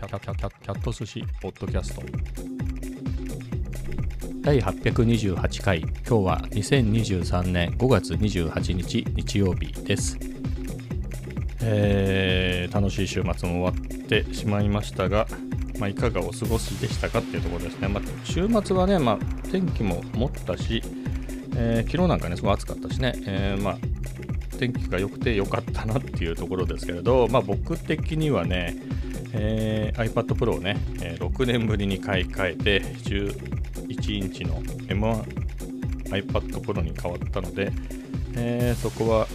キャキャキャキャキャット寿司ポッドキャスト第828回今日は2023年5月28日日曜日ですえー、楽しい週末も終わってしまいましたが、まあ、いかがお過ごしでしたかっていうところですね、まあ、週末はね、まあ、天気も持ったし、えー、昨日なんかねすごい暑かったしね、えー、まあ天気が良くて良かったなっていうところですけれど、まあ、僕的にはね、えー、iPad Pro をね、えー、6年ぶりに買い替えて11インチの M1iPad Pro に変わったので、えー、そこは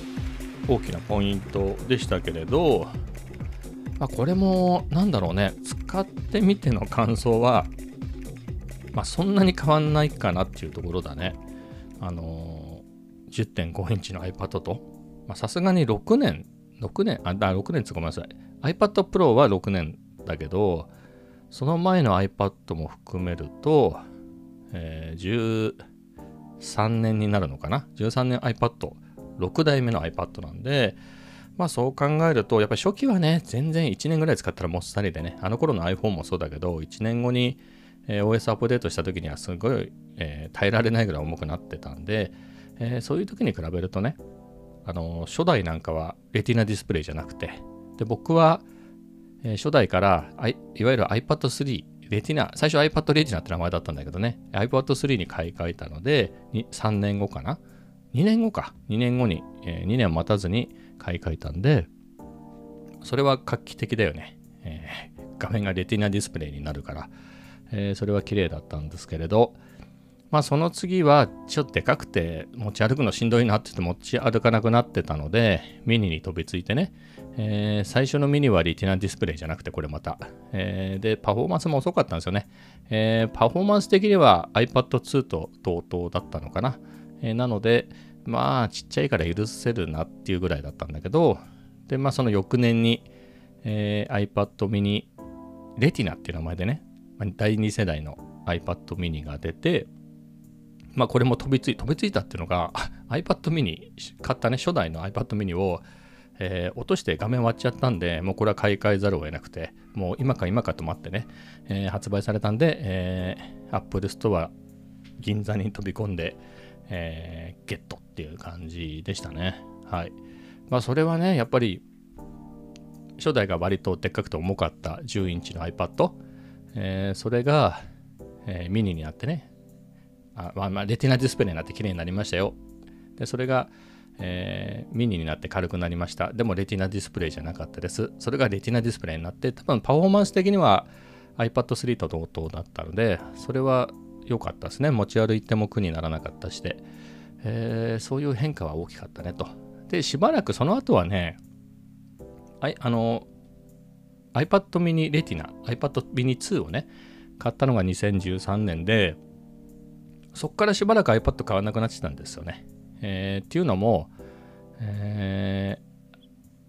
大きなポイントでしたけれど、まあ、これもなんだろうね使ってみての感想は、まあ、そんなに変わんないかなっていうところだねあのー、10.5インチの iPad とさすがに6年、6年、あ、だ6年つごめんなさい。iPad Pro は6年だけど、その前の iPad も含めると、えー、13年になるのかな ?13 年 iPad、6代目の iPad なんで、まあそう考えると、やっぱり初期はね、全然1年ぐらい使ったらもっさりでね、あの頃の iPhone もそうだけど、1年後に、え、OS アップデートした時にはすごい、えー、耐えられないぐらい重くなってたんで、えー、そういう時に比べるとね、あの初代なんかはレティナディスプレイじゃなくてで僕は、えー、初代からいいわゆる iPad3 レティナ最初 iPad レティナって名前だったんだけどね。iPad3 に買い替えたので3年後かな？2年後か。2年後に、えー、2年待たずに買い替えたんでそれは画期的だよね、えー、画面がレティナディスプレイになるから、えー、それは綺麗だったんですけれど、まあその次はちょっとでかくて持ち歩くのしんどいなって言って持ち歩かなくなってたのでミニに飛びついてね、えー、最初のミニはリティナディスプレイじゃなくてこれまた、えー、でパフォーマンスも遅かったんですよね、えー、パフォーマンス的には iPad2 と同等だったのかな、えなのでまあちっちゃいから許せるなっていうぐらいだったんだけどでまあその翌年に、え iPad mini レティナっていう名前でね第2世代の iPad mini が出てまあこれも飛びつい飛びついたっていうのが iPad mini 買ったね初代の iPad mini を、えー、落として画面割っちゃったんでもうこれは買い替えざるを得なくてもう今か今かと待ってね、えー、発売されたんで、えー、Apple Store 銀座に飛び込んで、えー、ゲットっていう感じでしたねはいまあそれはねやっぱり初代が割とでっかくて重かった10インチの iPad、えー、それが、えー、ミニになってねあまあ、レティナディスプレイになって綺麗になりましたよ。で、それが、えー、ミニになって軽くなりました。でもレティナディスプレイじゃなかったです。それがレティナディスプレイになって、多分パフォーマンス的には iPad3 と同等だったので、それは良かったですね。持ち歩いても苦にならなかったしで、えー、そういう変化は大きかったねと。で、しばらくその後はね、ああの、iPad mini Retina、iPad mini 2をね、買ったのが2013年で、そこからしばらく iPad 買わなくなってたんですよね。えー、っていうのも、え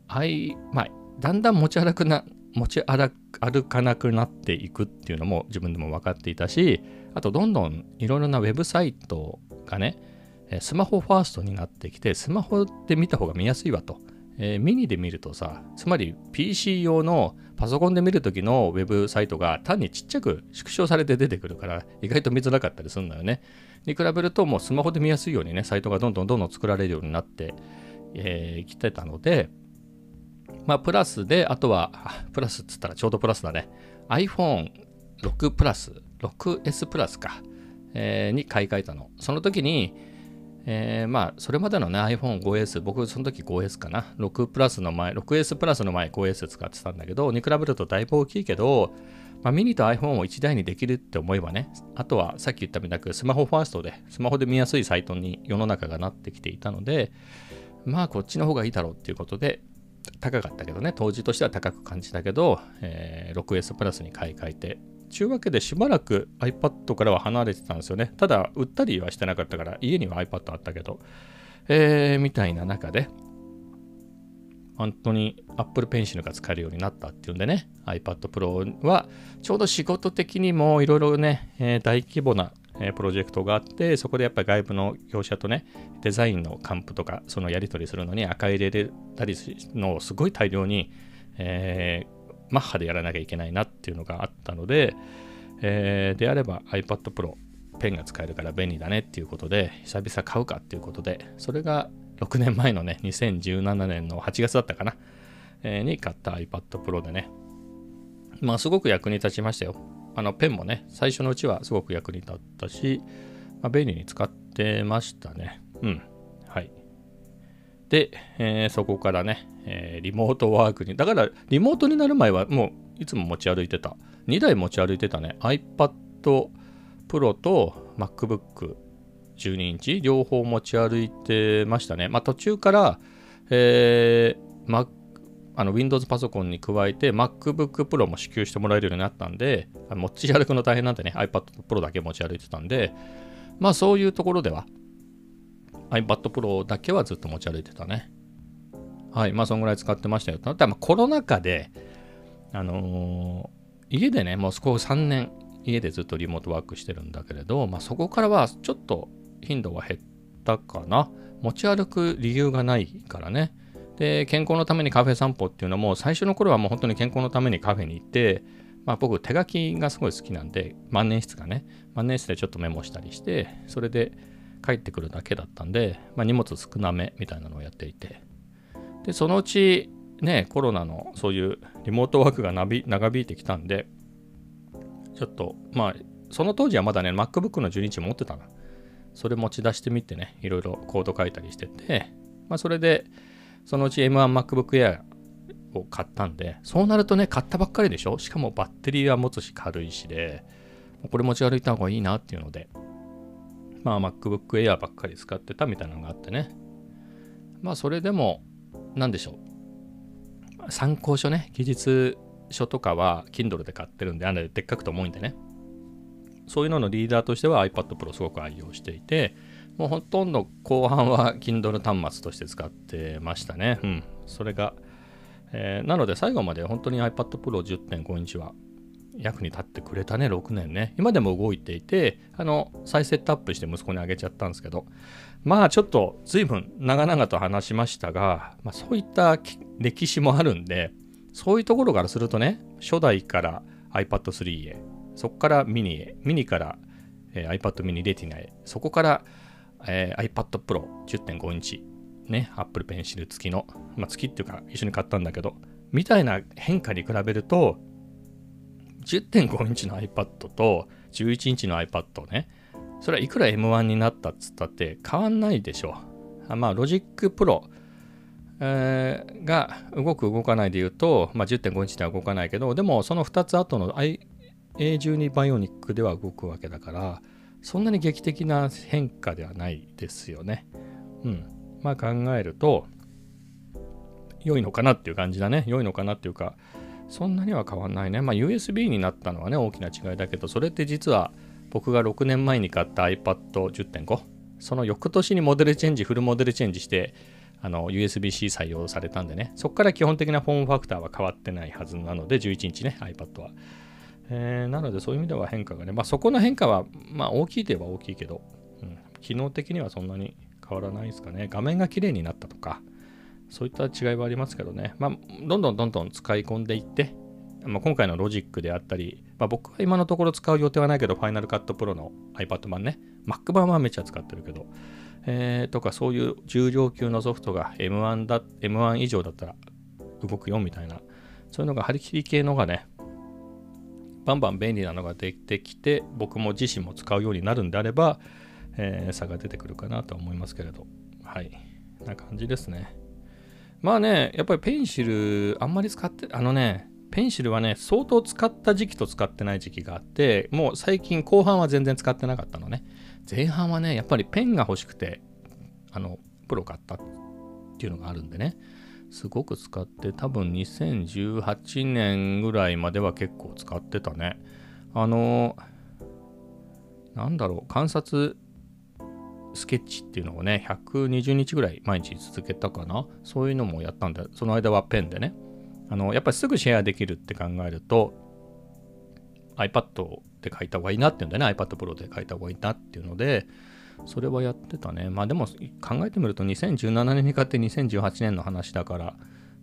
ー、I まあ、だんだん持ち歩くな持ち歩かなくなっていくっていうのも自分でも分かっていたしあとどんどんいろいろなウェブサイトがねスマホファーストになってきてスマホで見た方が見やすいわとえー、ミニで見るとさ、つまり PC 用のパソコンで見るときのウェブサイトが単にちっちゃく縮小されて出てくるから意外と見づらかったりするんだよね。に比べるともうスマホで見やすいようにね、サイトがどんどんどんどん作られるようになってき、えー、てたので、まあプラスで、あとは、プラスっつったらちょうどプラスだね。iPhone6 プラス、6S プラスか、えー、に買い替えたの。その時に、えー、まあ、それまでのね、iPhone5S、僕その時 5S かな。6プラスの前、6S プラスの前 5S 使ってたんだけど、に比べるとだいぶ大きいけど、まあ、ミニと iPhone を1台にできるって思えばね、あとはさっき言ったみたくスマホファーストで、スマホで見やすいサイトに世の中がなってきていたので、まあこっちの方がいいだろうっていうことで、高かったけどね、当時としては高く感じたけど、えー、6S プラスに買い替えて、ちゅうわけでしばらく iPad からは離れてたんですよね。ただ、売ったりはしてなかったから、家には iPad あったけど、えー、みたいな中で、本当に Apple Pencil が使えるようになったっていうんでね、iPad Pro はちょうど仕事的にもいろいろね、えー、大規模な、プロジェクトがあって、そこでやっぱり外部の業者とね、デザインの還付とか、そのやり取りするのに赤入れれたりのをすごい大量に、えー、マッハでやらなきゃいけないなっていうのがあったので、えー、であれば iPad Pro ペンが使えるから便利だねっていうことで久々買うかっていうことでそれが6年前のね2017年の8月だったかな、えー、に買った iPad Pro でね。まあすごく役に立ちましたよ。あのペンもね最初のうちはすごく役に立ったし、まあ、便利に使ってましたね。うん。はい。で、えー、そこからね、えー、リモートワークに、だからリモートになる前はもういつも持ち歩いてた。2台持ち歩いてたね。iPad Pro と MacBook 12インチ両方持ち歩いてましたね。まあ途中から、えー、Mac あの Windows パソコンに加えて MacBook Pro も支給してもらえるようになったんで、持ち歩くの大変なんでね、iPad Pro だけ持ち歩いてたんで、まあそういうところでは iPad Pro だけはずっと持ち歩いてたね。はい。まあ、そんぐらい使ってましたよ。ただ、コロナ禍で、あのー、家でね、もうそこ3年、家でずっとリモートワークしてるんだけれど、まあ、そこからはちょっと頻度は減ったかな。持ち歩く理由がないからね。で、健康のためにカフェ散歩っていうのも、最初の頃はもう本当に健康のためにカフェに行って、まあ、僕、手書きがすごい好きなんで、万年筆がね、万年筆でちょっとメモしたりして、それで、帰ってくるだけだったんで、まあ、荷物少なめみたいなのをやっていてでそのうちねコロナのそういうリモートワークが長引いてきたんでちょっとまあその当時はまだね MacBook の12日持ってたのそれ持ち出してみてねいろいろコード書いたりしててまあそれでそのうち M1MacBook Air を買ったんでそうなるとね買ったばっかりでしょ？しかもバッテリーは持つし軽いしでこれ持ち歩いた方がいいなっていうのでまあ MacBook Air ばっかり使ってたみたいなのがあってね。まあそれでも、何でしょう？参考書ね、技術書とかは Kindle で買ってるんで、あれでっかくて重いんでね。そういうののリーダーとしては iPad Pro すごく愛用していて、もうほとんど後半は Kindle 端末として使ってましたね。うん。それが、えー、なので最後まで本当に iPad Pro 10.5インチは役に立ってくれたね、6年ね。今でも動いていて、あの、再セットアップして息子にあげちゃったんですけど、まあちょっと随分長々と話しましたが、まあ、そういった歴史もあるんで、そういうところからするとね、初代から iPad3 へ、そこからミニへ、ミニから、えー、iPad mini レティナへ、そこから、えー、iPad Pro 10.5インチ、ね、Apple Pencil 付きの、まあ付きっていうか一緒に買ったんだけど、みたいな変化に比べると、10.5インチの iPad と11インチの iPad ね、それはいくら M1 になったっつったって変わんないでしょう。まあ、ロジックプロ、えー、が動く動かないで言うと、まあ、10.5インチでは動かないけど、でもその2つ後の i A12 バイオニックでは動くわけだから、そんなに劇的な変化ではないですよね。うん。まあ考えると、良いのかなっていう感じだね。良いのかなっていうか、そんなには変わんないね。まあ USB になったのはね、大きな違いだけど、それって実は僕が6年前に買った iPad10.5、その翌年にモデルチェンジ、フルモデルチェンジして、USB-C 採用されたんでね、そこから基本的なフォームファクターは変わってないはずなので、11インチね、iPad は。えー、なのでそういう意味では変化がね、まあそこの変化は、まあ大きいといえば大きいけど、うん、機能的にはそんなに変わらないですかね。画面が綺麗になったとか、そういった違いはありますけどね、まあ、どんどんどんどん使い込んでいって、まあ、今回のロジックであったり、まあ、僕は今のところ使う予定はないけど、ファイナルカットプロの iPad 版ね、Mac 版はめっちゃ使ってるけど、えー、とかそういう重量級のソフトが M1 だ、M1 以上だったら動くよみたいな、そういうのが張り切り系のがね、バンバン便利なのができてきて、僕も自身も使うようになるんであれば、えー、差が出てくるかなと思いますけれど、はい。な感じですね。まあね、やっぱりペンシル、あんまり使って、あのね、ペンシルはね、相当使った時期と使ってない時期があって、もう最近後半は全然使ってなかったのね。前半はね、やっぱりペンが欲しくて、あの、プロ買ったっていうのがあるんでね、すごく使って、多分2018年ぐらいまでは結構使ってたね。あの、なんだろう、観察スケッチっていうのをね、120日ぐらい毎日続けたかな。そういうのもやったんで、その間はペンでね。あの、やっぱりすぐシェアできるって考えると、iPad で書いた方がいいなっていうんでね、iPad Pro で書いた方がいいなっていうので、それはやってたね。まあでも考えてみると2017年に買って2018年の話だから、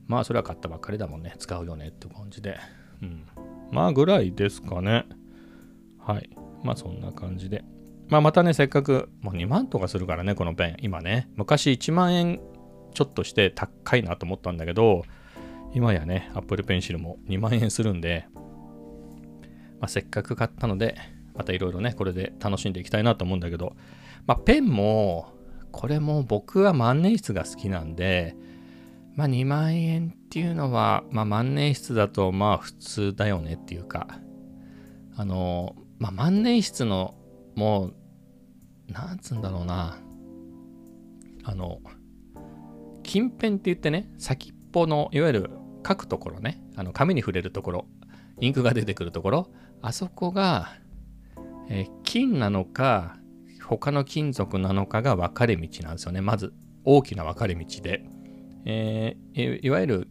まあそれは買ったばっかりだもんね。使うよねって感じで。うん。まあぐらいですかね。はい。まあそんな感じで。まあまたね、せっかく、もう2万とかするからね、このペン。今ね。昔1万円ちょっとして高いなと思ったんだけど、今やね、Apple Pencil も2万円するんで、まあ、せっかく買ったので、またいろいろね、これで楽しんでいきたいなと思うんだけど、まあ、ペンも、これも僕は万年筆が好きなんで、まあ2万円っていうのは、まあ万年筆だとまあ普通だよねっていうか、あの、まあ万年筆のもう、なんつうんだろうな、あの、近辺って言ってね、先っぽの、いわゆる書くところね、あの紙に触れるところ、インクが出てくるところ、あそこが、えー、金なのか、他の金属なのかが分かれ道なんですよね。まず大きな分かれ道で。えー、いわゆる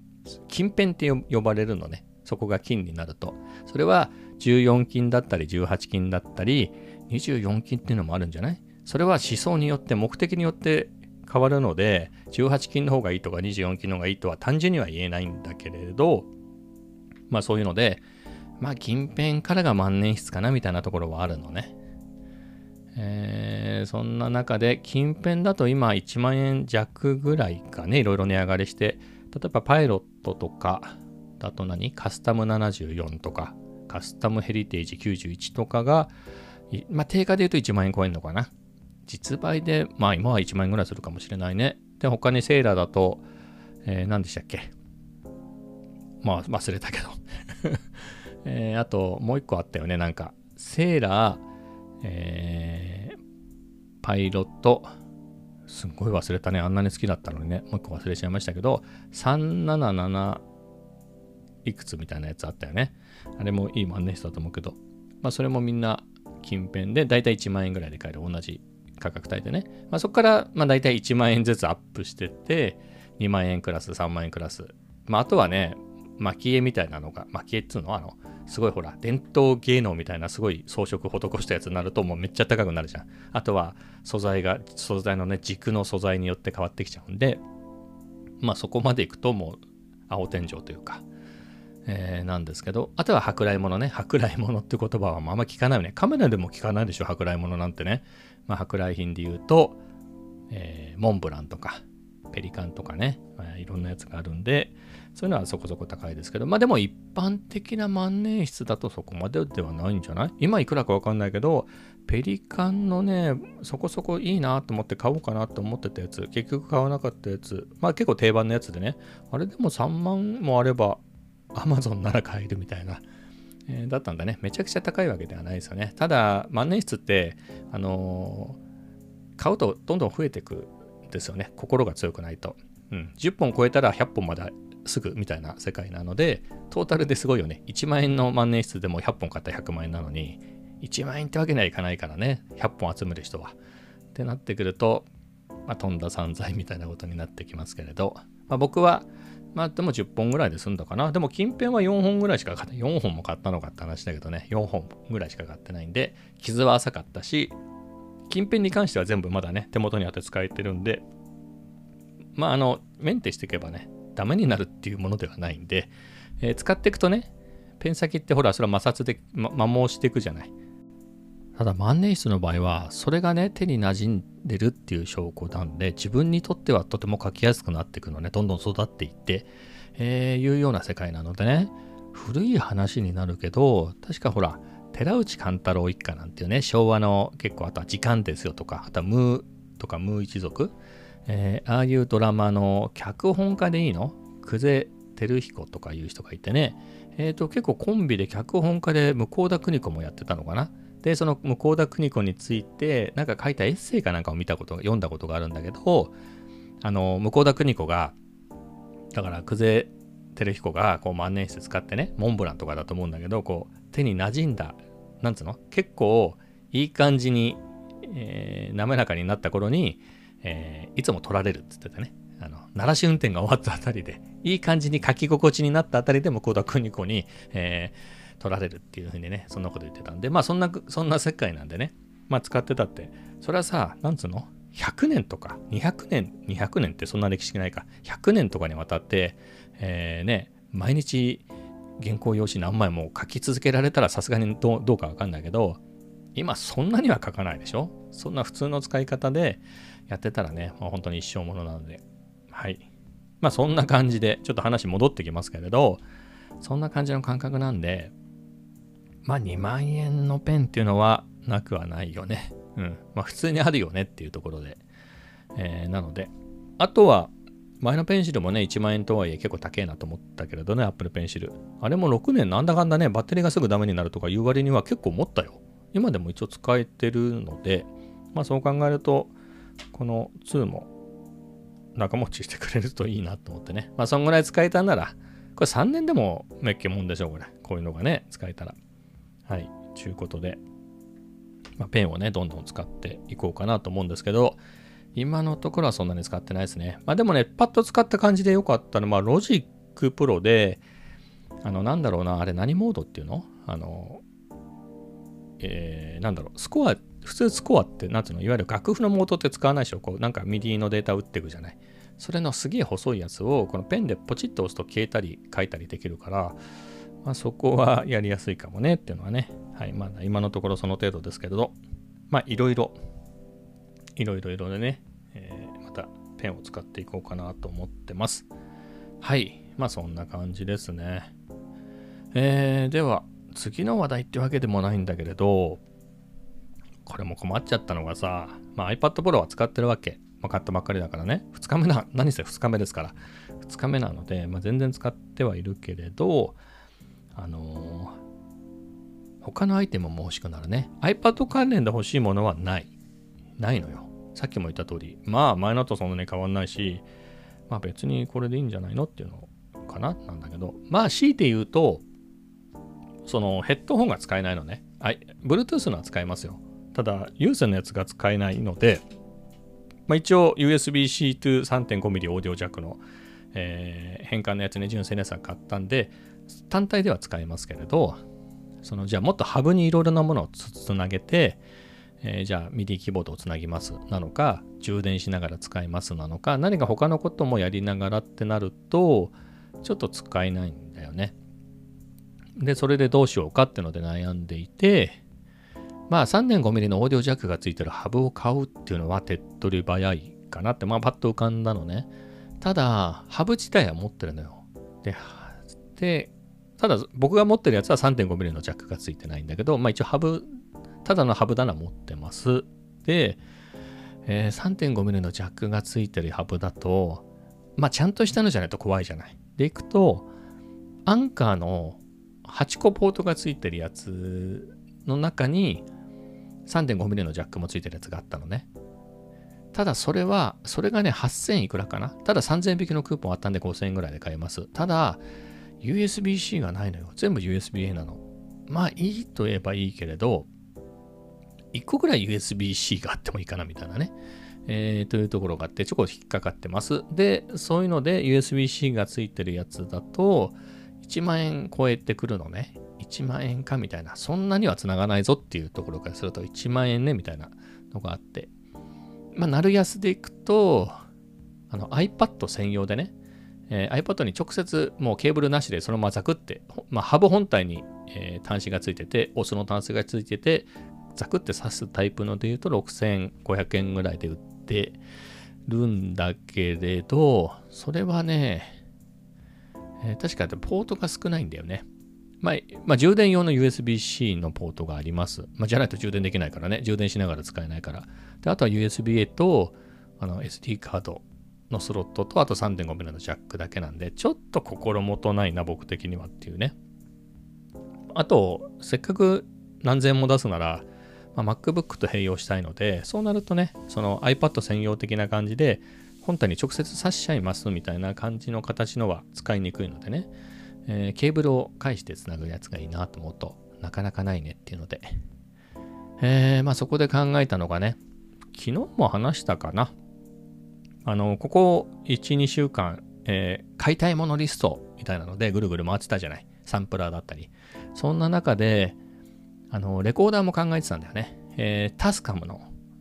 金片って呼ばれるのね。そこが金になると。それは14金だったり18金だったり24金っていうのもあるんじゃない？それは思想によって目的によって変わるので18金の方がいいとか24金の方がいいとは単純には言えないんだけれどまあそういうのでまあ金片からが万年筆かなみたいなところはあるのね。えー、そんな中で、近辺だと今1万円弱ぐらいかね、いろいろ値上がりして、例えばパイロットとか、だと何？カスタム74とか、カスタムヘリテージ91とかが、まあ、定価で言うと1万円超えるのかな？実売で、まあ今は1万円ぐらいするかもしれないね。で、他にセーラーだと、えー、何でしたっけ？まあ忘れたけど えー、あともう一個あったよね。なんか、セーラー、えー、パイロット、すっごい忘れたね。あんなに好きだったのにね。もう一個忘れちゃいましたけど、377いくつみたいなやつあったよね。あれもいい万年筆だと思うけど、まあそれもみんな近辺で、だいたい1万円ぐらいで買える同じ価格帯でね。まあそこから、まあだいたい1万円ずつアップしてって、2万円クラス、3万円クラス。まああとはね、蒔絵みたいなのが、蒔絵っつうの？あの、すごいほら、伝統芸能みたいなすごい装飾施したやつになるともうめっちゃ高くなるじゃん。あとは素材が、素材のね、軸の素材によって変わってきちゃうんで、まあそこまでいくともう青天井というか、えー、なんですけど、あとは舶来物ね。舶来物って言葉はあんま聞かないよね。カメラでも聞かないでしょ、舶来物なんてね。まあ、舶来品で言うと、えー、モンブランとか、ペリカンとかね、まあ、いろんなやつがあるんで、そういうのはそこそこ高いですけど、まあでも一般的な万年筆だとそこまでではないんじゃない？今いくらかわかんないけど、ペリカンのね、そこそこいいなと思って買おうかなと思ってたやつ、結局買わなかったやつ、まあ結構定番のやつでね、あれでも3万もあれば、アマゾンなら買えるみたいな。え、だったんだね。めちゃくちゃ高いわけではないですよね。ただ、万年筆って、あのー、買うとどんどん増えていくんですよね。心が強くないと。うん、10本超えたら100本まですぐみたいな世界なので、トータルですごいよね。1万円の万年筆でも100本買ったら100万円なのに、1万円ってわけにはいかないからね、100本集める人は。ってなってくると、まあ、飛んだ散財みたいなことになってきますけれど、まあ、僕は、まあでも10本ぐらいで済んだかな。でも近辺は4本ぐらいしか買って、4本も買ったのかって話だけどね、4本ぐらいしか買ってないんで、傷は浅かったし、近辺に関しては全部まだね、手元にあって使えてるんで、まああの、メンテしていけばね、ダメになるっていうものではないんで、えー、使っていくとね、ペン先ってほら、それは摩擦で、ま、摩耗していくじゃない。ただ万年筆の場合は、それがね、手に馴染んでるっていう証拠なんで、自分にとってはとても書きやすくなっていくのね、どんどん育っていって、えー、いうような世界なのでね、古い話になるけど、確かほら、寺内貫太郎一家なんていうね、昭和の結構、あとは時間ですよとか、あとはムーとかムー一族、えー、ああいうドラマの脚本家でいいの？久世照彦とかいう人がいてね、えっ、ー、と結構コンビで脚本家で向田邦子もやってたのかな？で、その向田邦子について、なんか書いたエッセイかなんかを見たこと、読んだことがあるんだけど、あの、向田邦子が、だから久世照彦がこう万年筆使ってね、モンブランとかだと思うんだけど、こう手に馴染んだ、なんつうの？結構いい感じに、えー、滑らかになった頃に、えー、いつも取られるって言ってたね。あの、鳴らし運転が終わったあたりで、いい感じに書き心地になったあたりでも、コ田邦子に、えー、取られるっていうふうにね、そんなこと言ってたんで、まあそんな、そんな世界なんでね、まあ使ってたって、それはさ、なんつうの ?100 年とか、200年、200年ってそんな歴史ないか、100年とかにわたって、えー、ね、毎日原稿用紙何枚も書き続けられたらさすがにどうかわかんないけど、今そんなには書かないでしょ？そんな普通の使い方でやってたらね、まあ、本当に一生ものなので。はい。まあそんな感じで、ちょっと話戻ってきますけれど、そんな感じの感覚なんで、まあ2万円のペンっていうのはなくはないよね。うん。まあ普通にあるよねっていうところで。えー、なので、あとは、前のペンシルもね、1万円とはいえ結構高えなと思ったけれどね、Apple ペンシル。あれも6年なんだかんだね、バッテリーがすぐダメになるとかいう割には結構持ったよ。今でも一応使えてるので、まあそう考えると、この2も長持ちしてくれるといいなと思ってね。まあそんぐらい使えたんなら、これ3年でもめっけもんでしょう、これ。こういうのがね、使えたら。はい。ちゅうことで、まあ、ペンをね、どんどん使っていこうかなと思うんですけど、今のところはそんなに使ってないですね。まあでもね、パッと使った感じで良かったのは、まあ、ロジックプロで、あの、なんだろうな、あれ何モードっていうの？あの、えー、なんだろう、スコア、普通スコアって、なんつうの、いわゆる楽譜のモードって使わないでしょ。こう、なんかミディのデータ打っていくじゃない。それのすげえ細いやつを、このペンでポチッと押すと消えたり書いたりできるから、まあ、そこはやりやすいかもねっていうのはね、はい、まあ、今のところその程度ですけれど、まあ、いろいろ、いろいろいろでね、えー、またペンを使っていこうかなと思ってます。はい、まあそんな感じですね。えー、では、次の話題ってわけでもないんだけれど、これも困っちゃったのがさ、まあ、iPad Pro は使ってるわけ。まあ、買ったばっかりだからね。2日目な、何せ2日目ですから。2日目なので、まあ、全然使ってはいるけれど、あのー、他のアイテムも欲しくなるね。iPad 関連で欲しいものはない。ないのよ。さっきも言った通り、まあ前のとそんなに変わんないし、まあ別にこれでいいんじゃないのっていうのかななんだけど、まあ強いて言うと、そのヘッドホンが使えないのね。はい、Bluetooth のは使えますよ。ただ、有線のやつが使えないので、まあ、一応 USB-C to 3.5mm オーディオジャックの、えー、変換のやつね、純正のやつは買ったんで、単体では使えますけれど、そのじゃあもっとハブにいろいろなものをつなげて、えー、じゃあ MIDI キーボードをつなぎますなのか、充電しながら使いますなのか、何か他のこともやりながらってなると、ちょっと使えないんだよね。で、それでどうしようかっていうので悩んでいて、まあ 3.5mm のオーディオジャックがついてるハブを買うっていうのは手っ取り早いかなって、まあパッと浮かんだのね。ただ、ハブ自体は持ってるのよ。で、で、ただ僕が持ってるやつは 3.5mm のジャックがついてないんだけど、まあ一応ハブ、ただのハブ棚持ってます。で、えー、3.5mm のジャックがついてるハブだと、まあちゃんとしたのじゃないと怖いじゃない。で、いくと、アンカーの8個ポートがついてるやつの中に 3.5mm のジャックもついてるやつがあったのね。ただそれは、それがね、8000いくらかな。ただ3000引きのクーポンあったんで5000円ぐらいで買えます。ただ、USB-C がないのよ。全部 USB-A なの。まあいいと言えばいいけれど、1個ぐらい USB-C があってもいいかなみたいなね。えー、というところがあって、ちょこっと引っかかってます。で、そういうので USB-C がついてるやつだと、1万円超えてくるのね。1万円かみたいな。そんなには繋がないぞっていうところからすると1万円ねみたいなのがあって。まあ、なる安でいくと、あの iPad 専用でね、えー、iPad に直接もうケーブルなしでそのままザクって、まあ、ハブ本体に、えー、端子がついてて、オスの端子がついてて、ザクって挿すタイプので言うと6500円ぐらいで売ってるんだけれど、それはね、えー、確かポートが少ないんだよね。まあ、まあ、充電用の USB-C のポートがあります。まあ、じゃないと充電できないからね。充電しながら使えないから。であとは USB-A とあの SD カードのスロットと、あと 3.5mm のジャックだけなんで、ちょっと心もとないな、僕的にはっていうね。あと、せっかく何千も出すなら、まあ、MacBook と併用したいので、そうなるとね、その iPad 専用的な感じで、本体に直接挿しちゃいますみたいな感じの形のは使いにくいのでね、えー、ケーブルを介してつなぐやつがいいなと思うとなかなかないねっていうので、えー、まあそこで考えたのがね、昨日も話したかな。あの、ここ1、2週間、えー、買いたいものリストみたいなのでぐるぐる回ってたじゃない。サンプラーだったり。そんな中で、あの、レコーダーも考えてたんだよね。えー、タスカムの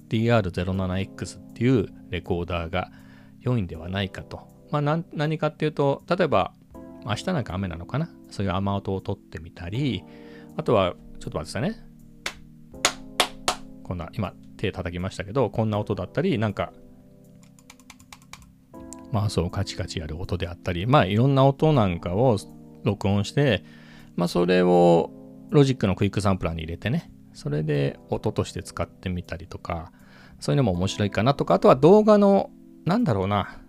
DR07X っていうレコーダーが良いんではないかと。まあ何かっていうと、例えば明日なんか雨なのかな？そういう雨音を取ってみたり、あとは、ちょっと待ってくださいね。こんな、今手叩きましたけど、こんな音だったり、なんか、マウスをカチカチやる音であったり、まあいろんな音なんかを録音して、まあそれをロジックのクイックサンプラーに入れてね、それで音として使ってみたりとか、そういうのも面白いかなとか、あとは動画の、なんだろうな、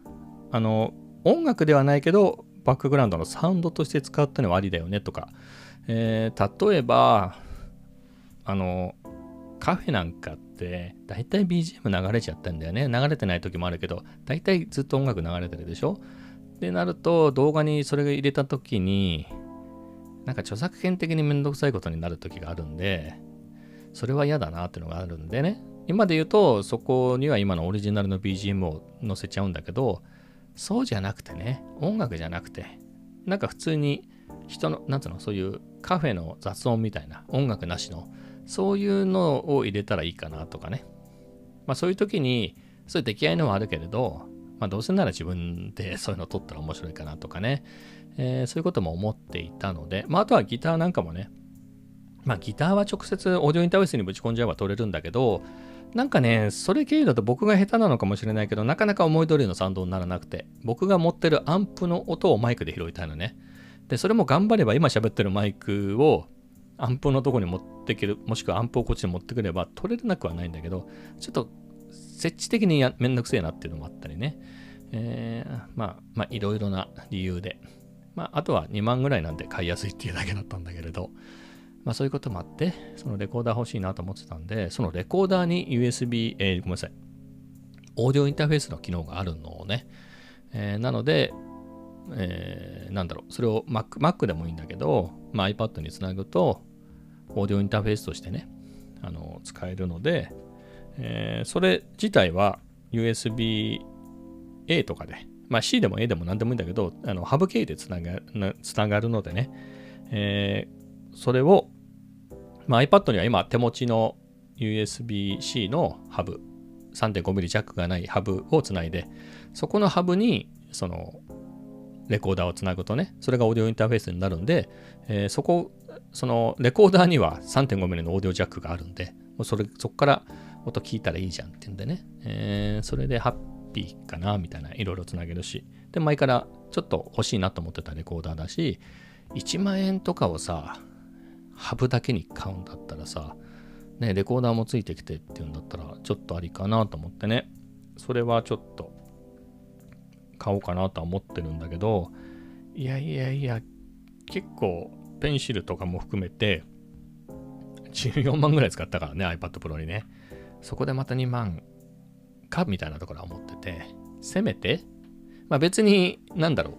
あの、音楽ではないけど、バックグラウンドのサウンドとして使ったのはありだよねとか、えー、例えば、あの、カフェなんかって、だいたい BGM 流れちゃったんだよね。流れてない時もあるけど、だいたいずっと音楽流れてるでしょってなると、動画にそれが入れた時に、なんか著作権的にめんどくさいことになる時があるんで、それは嫌だなっていうのがあるんでね。今で言うと、そこには今のオリジナルの BGM を載せちゃうんだけど、そうじゃなくてね、音楽じゃなくて、なんか普通に人の、なんつうの、そういうカフェの雑音みたいな、音楽なしの、そういうのを入れたらいいかなとかね。まあそういう時に、そういう出来合いのはあるけれど、まあどうせなら自分で そういうのを撮ったら面白いかなとかね。えー、そういうことも思っていたので、まああとはギターなんかもね、まあギターは直接オーディオインターフェースにぶち込んじゃえば撮れるんだけど、なんかね、それ経由だと僕が下手なのかもしれないけど、なかなか思い通りのサウンドにならなくて、僕が持ってるアンプの音をマイクで拾いたいのね。で、それも頑張れば今喋ってるマイクをアンプのとこに持ってける、もしくはアンプをこっちに持ってくれば取れなくはないんだけど、ちょっと設置的にやめんどくせえなっていうのもあったりね。えー、まあ、まあ、いろいろな理由で。まあ、あとは2万ぐらいなんで買いやすいっていうだけだったんだけれど、まあそういうこともあって、そのレコーダー欲しいなと思ってたんで、そのレコーダーに USB、えー、ごめんなさい、オーディオインターフェースの機能があるのをね、えー、なので、えー、なんだろう、それを Mac, Mac でもいいんだけど、まあ、iPad につなぐと、オーディオインターフェースとしてね、あの使えるので、えー、それ自体は USB-A とかで、まあ C でも A でも何でもいいんだけど、あのハブ経由でつながつながるのでね、えー、それをまあ、iPad には今手持ちの USB-C のハブ 3.5mm ジャックがないハブをつないでそこのハブにそのレコーダーをつなぐとねそれがオーディオインターフェースになるんで、えー、そこそのレコーダーには 3.5mm のオーディオジャックがあるんでもうそれそこから音聞いたらいいじゃんってんでね、えー、それでハッピーかなみたいないろいろつなげるし。で前からちょっと欲しいなと思ってたレコーダーだし1万円とかをさハブだけに買うんだったらさ、ね、レコーダーもついてきてっていうんだったら、ちょっとありかなと思ってね、それはちょっと買おうかなとは思ってるんだけど、いやいやいや、結構ペンシルとかも含めて、14万ぐらい使ったからね、iPad Pro にね。そこでまた2万かみたいなところは思ってて、せめて、まあ別に、なんだろう、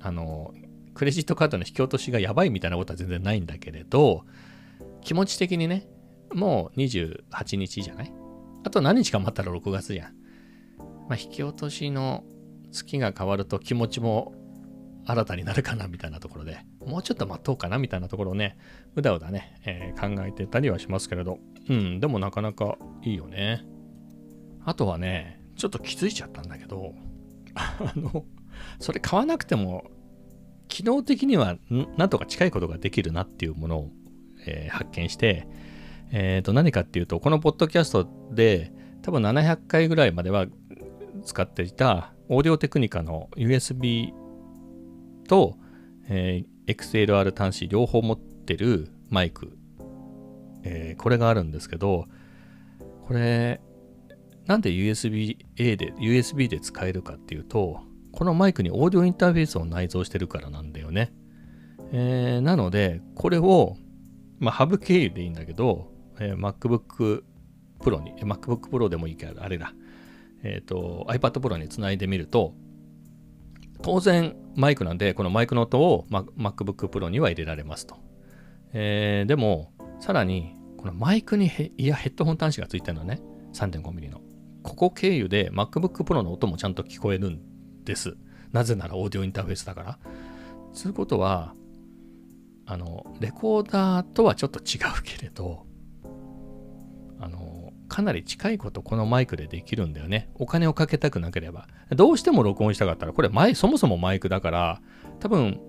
あの、クレジットカードの引き落としがやばいみたいなことは全然ないんだけれど、気持ち的にね、もう28日じゃない？あと何日か待ったら6月じゃん。まあ、引き落としの月が変わると気持ちも新たになるかなみたいなところで、もうちょっと待とうかなみたいなところをね、うだうだね、えー、考えてたりはしますけれど、うん、でもなかなかいいよね。あとはね、ちょっと気づいちゃったんだけど、あの、それ買わなくても機能的にはなんとか近いことができるなっていうものを、えー、発見して、えー、と何かっていうと、このポッドキャストで多分700回ぐらいまでは使っていたオーディオテクニカの USB と、えー、XLR 端子両方持ってるマイク、えー、これがあるんですけど、これ、なんで USB-A で、USB で使えるかっていうと、このマイクにオーディオインターフェースを内蔵してるからなんだよね。えー、なので、これを、まあ、ハブ経由でいいんだけど、えー、MacBook Pro に、MacBook Pro でもいいから、あれだ、えっ、ー、と、iPad Pro につないでみると、当然マイクなんで、このマイクの音を、ま、MacBook Pro には入れられますと。えー、でも、さらに、このマイクにいやヘッドホン端子がついてるのね。3.5mm の。ここ経由で MacBook Pro の音もちゃんと聞こえるんです。なぜならオーディオインターフェースだから。つうことは、あの、レコーダーとはちょっと違うけれど、あの、かなり近いことこのマイクでできるんだよね。お金をかけたくなければ。どうしても録音したかったら、これ前、そもそもマイクだから、多分、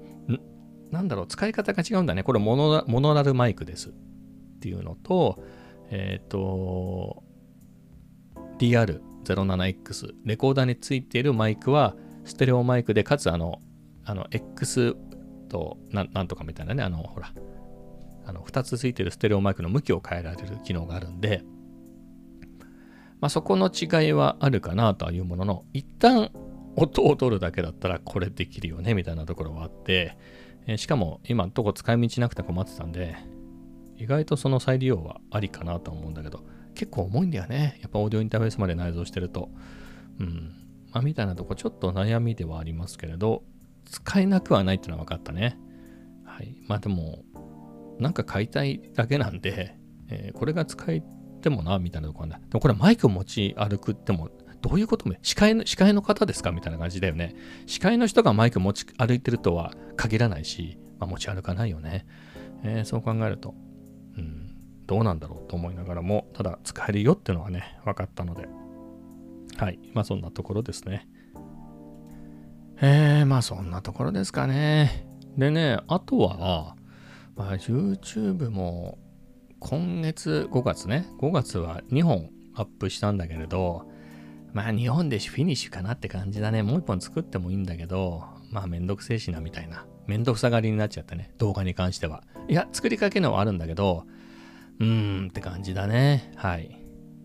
なんだろう、使い方が違うんだね。これモノモノラルマイクですっていうのと、えっ、ー、と、DR07X、レコーダーについているマイクは、ステレオマイクで、かつあの、あの、X とな、なんとかみたいなね、あの、ほら、あの、2つついてるステレオマイクの向きを変えられる機能があるんで、まあ、そこの違いはあるかなというものの、一旦音を取るだけだったらこれできるよねみたいなところはあって、えー、しかも今のとこ使い道なくて困ってたんで、意外とその再利用はありかなと思うんだけど、結構重いんだよね。やっぱオーディオインターフェースまで内蔵してると。うん。まあ、みたいなとこちょっと悩みではありますけれど、使えなくはないっていうのは分かったね。はい。まあでも、なんか買いたいだけなんで、えー、これが使えてもな、みたいなところなんだ。でもこれマイク持ち歩くっても、どういうことも、司会の、司会の方ですかみたいな感じだよね。司会の人がマイク持ち歩いてるとは限らないし、まあ、持ち歩かないよね。えー、そう考えると、うん、どうなんだろうと思いながらも、ただ使えるよっていうのはね、分かったので、はい。まあそんなところですね。えー、まあそんなところですかね。でね、あとは、まあ、YouTube も今月5月ね、5月は2本アップしたんだけれど、まあ2本でフィニッシュかなって感じだね。もう1本作ってもいいんだけど、まあめんどくせえしなみたいな。めんどくさがりになっちゃってね、動画に関しては。いや、作りかけのはあるんだけど、うーんって感じだね。はい。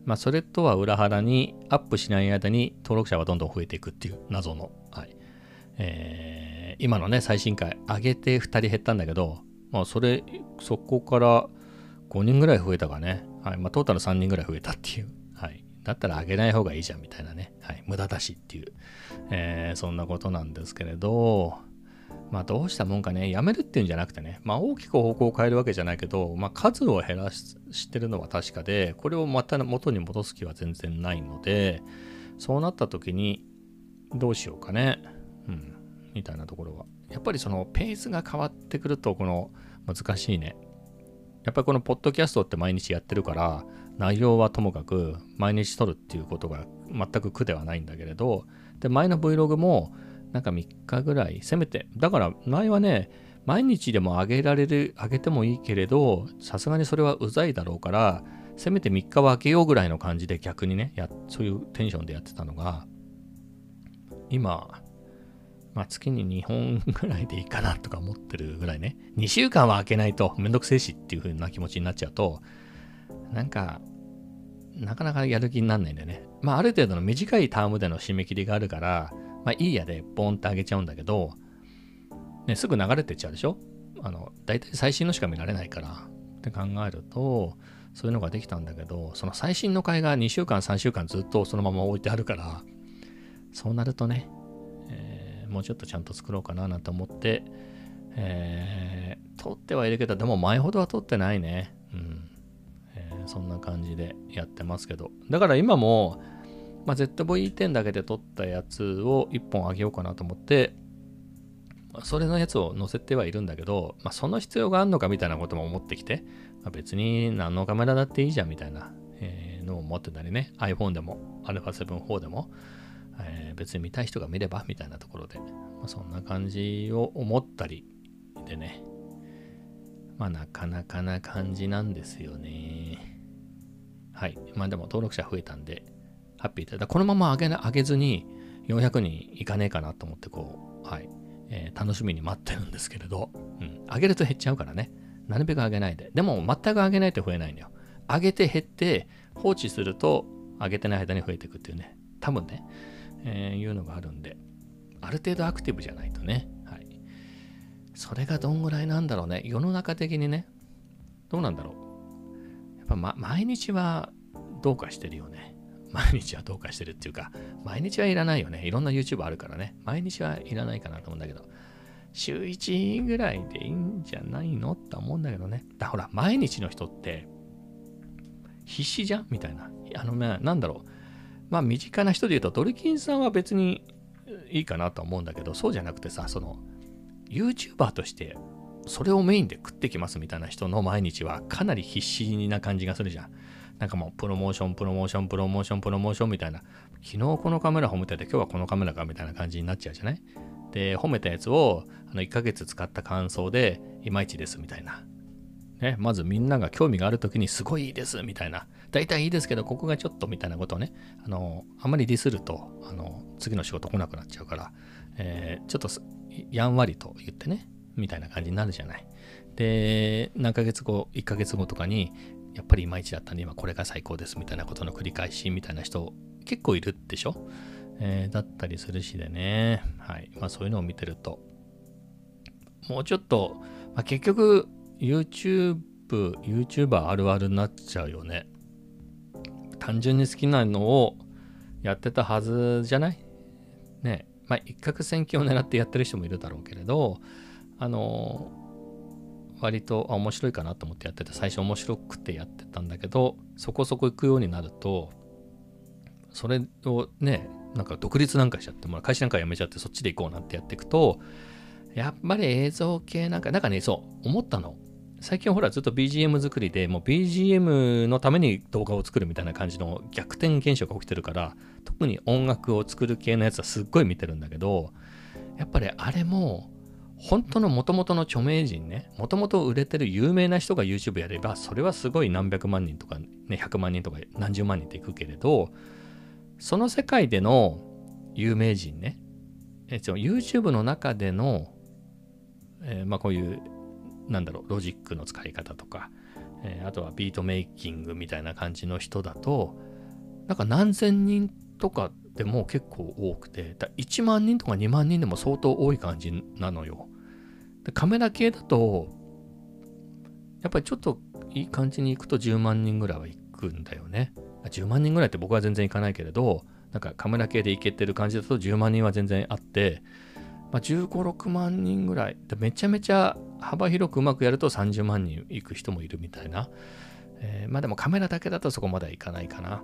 まあそれとは裏腹にアップしない間に登録者はどんどん増えていくっていう謎の、はい。えー、今のね、最新回上げて2人減ったんだけど、まあそれ、そこから5人ぐらい増えたかね。はい。まあトータル3人ぐらい増えたっていう。はい。だったら上げない方がいいじゃんみたいなね。はい。無駄だしっていう、えー、そんなことなんですけれど、まあどうしたもんかね、やめるっていうんじゃなくてね、まあ大きく方向を変えるわけじゃないけど、まあ数を減らしてるのは確かで、これをまた元に戻す気は全然ないので、そうなった時にどうしようかね。うん。みたいなところは。やっぱりそのペースが変わってくると、この難しいね。やっぱりこのポッドキャストって毎日やってるから、内容はともかく毎日撮るっていうことが全く苦ではないんだけれど、で、前の Vlog もなんか3日ぐらい、せめて、だから前はね、毎日でも上げられる、上げてもいいけれど、さすがにそれはうざいだろうから、せめて3日は開けようぐらいの感じで逆にね、やそういうテンションでやってたのが、今、まあ、月に2本ぐらいでいいかなとか思ってるぐらいね、2週間は開けないとめんどくせえしっていう風な気持ちになっちゃうと、なんか、なかなかやる気になんないんだよね。まあ、ある程度の短いタームでの締め切りがあるから、まあ、いいやでボンってあげちゃうんだけど、ね、すぐ流れてっちゃうでしょ？あの、大体最新のしか見られないからって考えると、そういうのができたんだけど、その最新の回が2週間、3週間ずっとそのまま置いてあるから、そうなるとね、えー、もうちょっとちゃんと作ろうかななんて思って、えー、撮ってはいるけど、でも前ほどは撮ってないね。うん。えー、そんな感じでやってますけど。だから今も、まあ、ZV-10 だけで撮ったやつを1本あげようかなと思って、それのやつを載せてはいるんだけど、まあ、その必要があるのかみたいなことも思ってきて、まあ、別に何のカメラだっていいじゃんみたいな、えー、のを持ってたりね、iPhone でも α7-4 でも、えー、別に見たい人が見ればみたいなところで、まあ、そんな感じを思ったりでね、まあなかなかな感じなんですよね。はい。まあでも登録者増えたんで、ハッピーで。このまま上げ上げずに400人いかねえかなと思ってこう、はい、えー、楽しみに待ってるんですけれど、うん、上げると減っちゃうからね。なるべく上げないで。でも全く上げないと増えないんだよ。上げて減って放置すると上げてない間に増えていくっていうね。多分ね、えー、いうのがあるんで、ある程度アクティブじゃないとね。はい。それがどんぐらいなんだろうね。世の中的にね。どうなんだろう。やっぱ、ま、毎日はどうかしてるよね。毎日はどうかしてるっていうか、毎日はいらないよね。いろんな YouTube あるからね。毎日はいらないかなと思うんだけど、週1ぐらいでいいんじゃないのって思うんだけどね。だほら、毎日の人って必死じゃんみたいな。あのね、なんだろう。まあ、身近な人で言うと、ドリキンさんは別にいいかなと思うんだけど、そうじゃなくてさ、その、YouTuber としてそれをメインで食ってきますみたいな人の毎日はかなり必死な感じがするじゃん。なんかもうプロモーション、プロモーション、プロモーション、プロモーションみたいな、昨日このカメラ褒めてて今日はこのカメラかみたいな感じになっちゃうじゃない？で、褒めたやつをあの1ヶ月使った感想で、いまいちですみたいな。ね、まずみんなが興味があるときにすごいいいですみたいな。大体いいですけど、ここがちょっとみたいなことをね、あの、あまりディスると、あの、次の仕事来なくなっちゃうから、えー、ちょっとやんわりと言ってね、みたいな感じになるじゃない？で、何ヶ月後、1ヶ月後とかに、やっぱりいまいちだったんで、今これが最高ですみたいなことの繰り返しみたいな人結構いるでしょ、えー、だったりするしでね。はい。まあそういうのを見てると、もうちょっと、まあ、結局 YouTube、YouTuber あるあるになっちゃうよね。単純に好きなのをやってたはずじゃない？ねまあ一攫千金を狙ってやってる人もいるだろうけれど、あの割と面白いかなと思ってやってて最初面白くてやってたんだけどそこそこ行くようになるとそれをねなんか独立なんかしちゃっても会社なんか辞めちゃってそっちで行こうなんてやっていくとやっぱり映像系なんかなんかねそう思ったの。最近ほらずっと BGM 作りでもう BGM のために動画を作るみたいな感じの逆転現象が起きてるから特に音楽を作る系のやつはすっごい見てるんだけどやっぱりあれも本当の元々の著名人ね、もともと売れてる有名な人が YouTube やれば、それはすごい何百万人とか、ね、100万人とか何十万人っていくけれど、その世界での有名人ね、え YouTube の中での、えー、まあこういう、なんだろう、ロジックの使い方とか、えー、あとはビートメイキングみたいな感じの人だと、なんか何千人とかでも結構多くて、だ1万人とか2万人でも相当多い感じなのよ。でカメラ系だと、やっぱりちょっといい感じに行くと10万人ぐらいは行くんだよね。10万人ぐらいって僕は全然行かないけれど、なんかカメラ系で行けてる感じだと10万人は全然あって、まあ、15、6万人ぐらい。でめちゃめちゃ幅広くうまくやると30万人行く人もいるみたいな。えー、まあでもカメラだけだとそこまではいかないかな。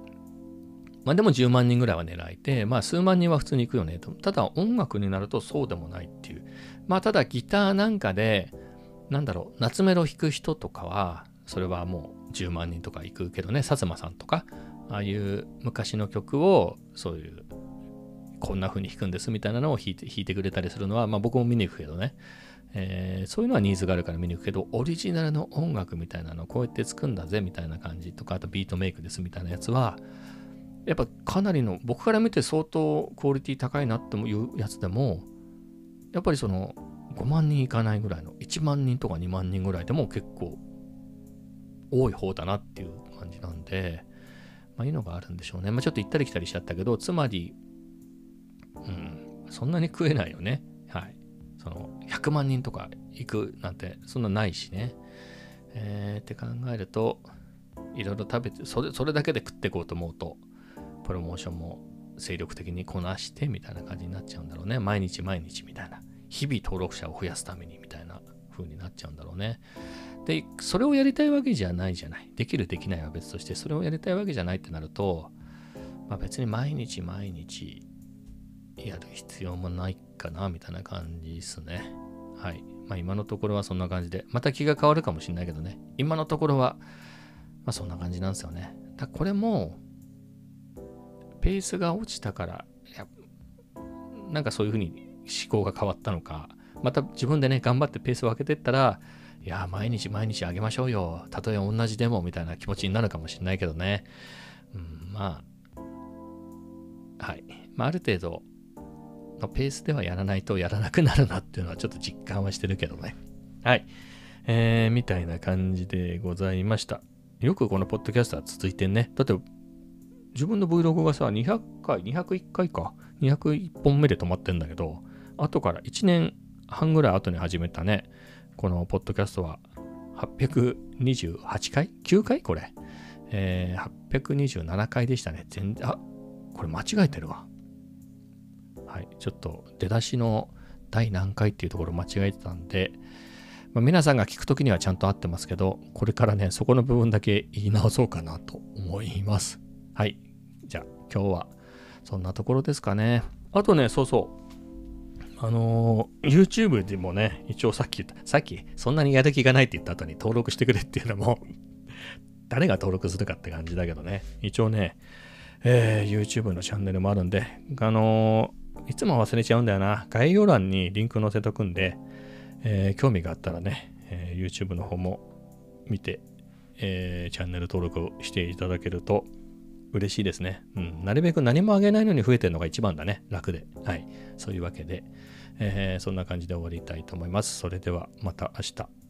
まあでも10万人ぐらいは狙えて、まあ数万人は普通に行くよねと。ただ音楽になるとそうでもないっていう。まあただギターなんかで、なんだろう、夏メロ弾く人とかは、それはもう10万人とか行くけどね、薩摩さんとか、ああいう昔の曲を、そういう、こんな風に弾くんですみたいなのを弾いて弾いてくれたりするのは、まあ僕も見に行くけどね、えー、そういうのはニーズがあるから見に行くけど、オリジナルの音楽みたいなのをこうやって作るんだぜみたいな感じとか、あとビートメイクですみたいなやつは、やっぱかなりの僕から見て相当クオリティ高いなっていうやつでもやっぱりその5万人いかないぐらいの1万人とか2万人ぐらいでも結構多い方だなっていう感じなんでまあいいのがあるんでしょうね。まあちょっと行ったり来たりしちゃったけどつまりうんそんなに食えないよね。はい。その100万人とか行くなんてそんなないしね。えー、って考えるといろいろ食べてそれそれだけで食っていこうと思うとプロモーションも精力的にこなしてみたいな感じになっちゃうんだろうね。毎日毎日みたいな。日々登録者を増やすためにみたいな風になっちゃうんだろうね。で、それをやりたいわけじゃないじゃない。できるできないは別として、それをやりたいわけじゃないってなると、まあ、別に毎日毎日やる必要もないかなみたいな感じですね。はい。まあ今のところはそんな感じで、また気が変わるかもしれないけどね。今のところは、まあそんな感じなんですよね。だこれも、ペースが落ちたから、なんかそういうふうに思考が変わったのか、また自分でね、頑張ってペースを上げてったら、いや、毎日毎日あげましょうよ。たとえ同じでもみたいな気持ちになるかもしれないけどね。うん、まあ、はい。まあ、ある程度のペースではやらないとやらなくなるなっていうのはちょっと実感はしてるけどね。はい。えー、みたいな感じでございました。よくこのポッドキャストは続いてんね。だって自分の Vlog がさ、200回、201回か、201本目で止まってんだけど、後から1年半ぐらい後に始めたね、このポッドキャストは828回 ?9 回？これ。えー、827回でしたね。全然、あ、これ間違えてるわ。はい。ちょっと出だしの第何回っていうところ間違えてたんで、まあ、皆さんが聞くときにはちゃんと合ってますけど、これからね、そこの部分だけ言い直そうかなと思います。はい。じゃあ今日はそんなところですかね。あとね、そうそう。あのー、YouTube でもね、一応さっき言った、さっきそんなにやる気がないって言った後に登録してくれっていうのも 誰が登録するかって感じだけどね。一応ね、えー、YouTube のチャンネルもあるんで、あのいつも忘れちゃうんだよな。概要欄にリンク載せとくんで、えー、興味があったらね、えー、YouTube の方も見て、えー、チャンネル登録をしていただけると嬉しいですね。うん。なるべく何もあげないのに増えてるのが一番だね。楽で。はい。そういうわけで、えー、そんな感じで終わりたいと思います。それではまた明日。